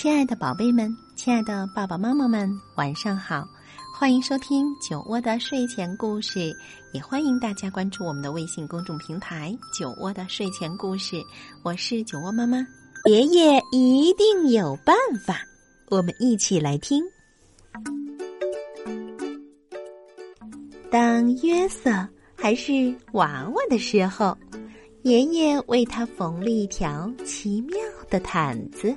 亲爱的宝贝们，亲爱的爸爸妈妈们，晚上好！欢迎收听酒窝的睡前故事，也欢迎大家关注我们的微信公众平台“酒窝的睡前故事”。我是酒窝妈妈，爷爷一定有办法，我们一起来听。当约瑟还是娃娃的时候，爷爷为他缝了一条奇妙的毯子。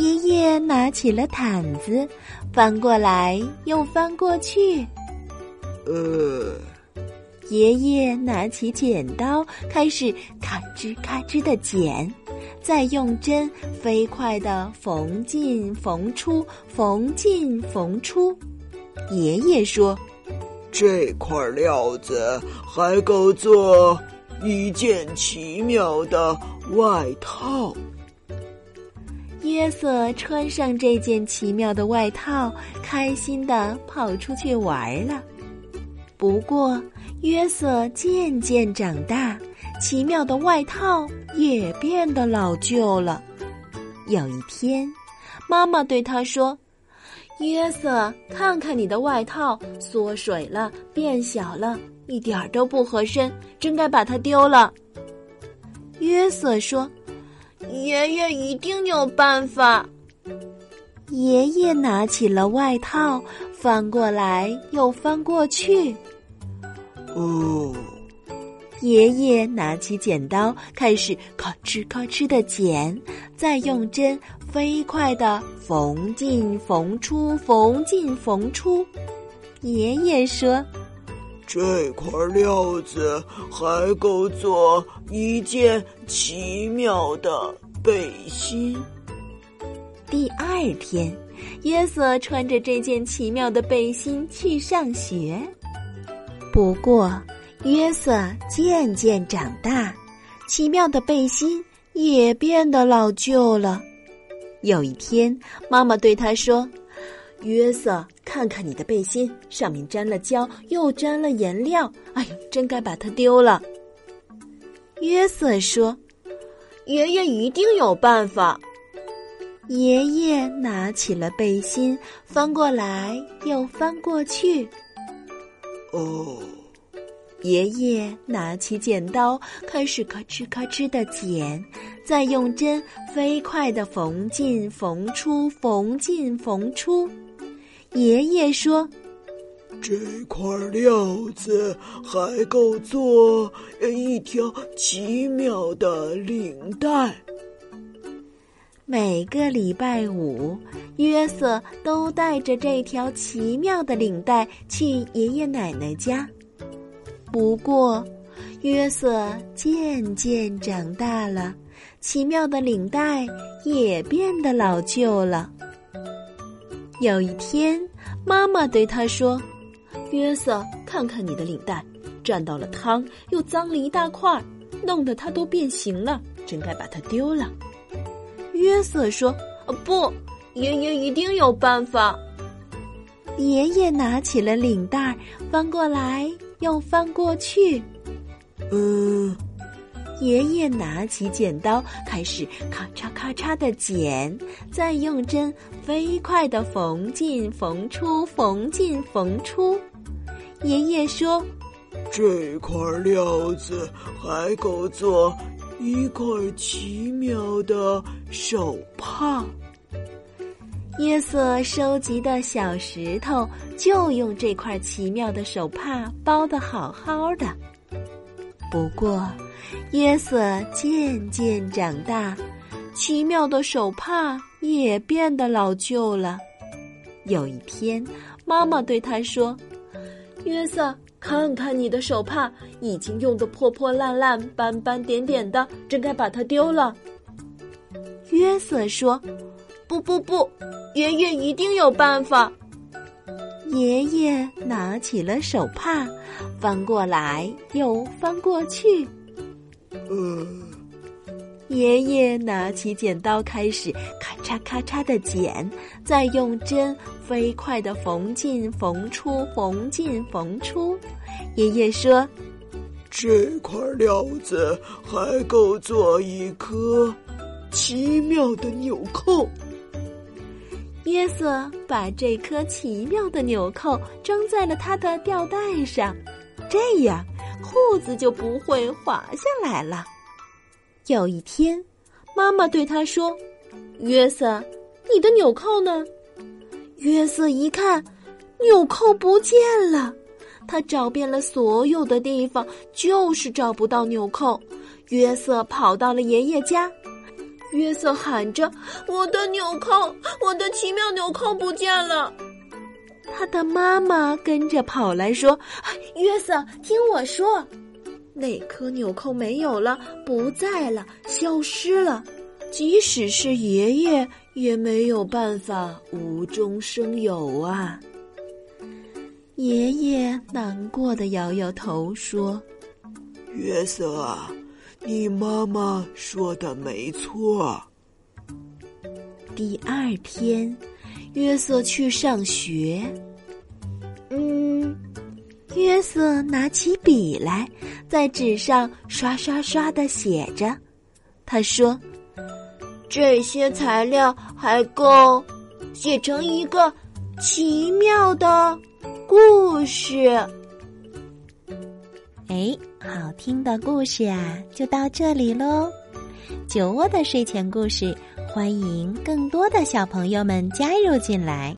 爷爷拿起了毯子，翻过来又翻过去。呃，爷爷拿起剪刀，开始咔吱咔吱的剪。再用针飞快的缝进缝出，缝进缝出。爷爷说：“这块料子还够做一件奇妙的外套。”约瑟穿上这件奇妙的外套，开心的跑出去玩了。不过，约瑟渐渐长大，奇妙的外套也变得老旧了。有一天，妈妈对他说。约瑟，看看你的外套缩水了，变小了，一点都不合身，真该把它丢了。约瑟说：“爷爷一定有办法。”爷爷拿起了外套，翻过来又翻过去。哦。爷爷拿起剪刀，开始咔哧咔哧的剪，再用针飞快的缝进缝出，缝进缝出。爷爷说：“这块料子还够做一件奇妙的背心。”第二天，约瑟穿着这件奇妙的背心去上学。不过，约瑟渐渐长大，奇妙的背心也变得老旧了。有一天，妈妈对他说：“约瑟，看看你的背心，上面沾了胶，又沾了颜料。哎呦，真该把它丢了。”约瑟说：“爷爷一定有办法。”爷爷拿起了背心，翻过来又翻过去。哦。爷爷拿起剪刀，开始咔哧咔哧的剪，再用针飞快的缝进缝出，缝进缝出。爷爷说：“这块料子还够做一条奇妙的领带。”每个礼拜五，约瑟都带着这条奇妙的领带去爷爷奶奶家。不过，约瑟渐渐长大了，奇妙的领带也变得老旧了。有一天，妈妈对他说：“约瑟，看看你的领带，沾到了汤，又脏了一大块，弄得它都变形了，真该把它丢了。”约瑟说：“不，爷爷一定有办法。”爷爷拿起了领带，翻过来。又翻过去，嗯，爷爷拿起剪刀，开始咔嚓咔嚓的剪，再用针飞快的缝进缝出，缝进缝出。爷爷说：“这块料子还够做一块奇妙的手帕。约瑟收集的小石头就用这块奇妙的手帕包的好好的。不过，约瑟渐渐长大，奇妙的手帕也变得老旧了。有一天，妈妈对他说：“约瑟，看看你的手帕，已经用得破破烂烂、斑斑点点的，真该把它丢了。”约瑟说。不不不，爷爷一定有办法。爷爷拿起了手帕，翻过来又翻过去。呃，爷爷拿起剪刀，开始咔嚓咔嚓的剪，再用针飞快的缝进缝出，缝进缝出。爷爷说：“这块料子还够做一颗奇妙的纽扣。”约瑟把这颗奇妙的纽扣装在了他的吊带上，这样裤子就不会滑下来了。有一天，妈妈对他说：“约瑟，你的纽扣呢？”约瑟一看，纽扣不见了。他找遍了所有的地方，就是找不到纽扣。约瑟跑到了爷爷家。约瑟喊着：“我的纽扣，我的奇妙纽扣不见了！”他的妈妈跟着跑来说：“约瑟，听我说，那颗纽扣没有了，不在了，消失了。即使是爷爷，也没有办法无中生有啊。”爷爷难过的摇摇头说：“约瑟啊。”你妈妈说的没错。第二天，约瑟去上学。嗯，约瑟拿起笔来，在纸上刷刷刷的写着。他说：“这些材料还够写成一个奇妙的故事。”哎。好听的故事啊，就到这里喽！酒窝的睡前故事，欢迎更多的小朋友们加入进来。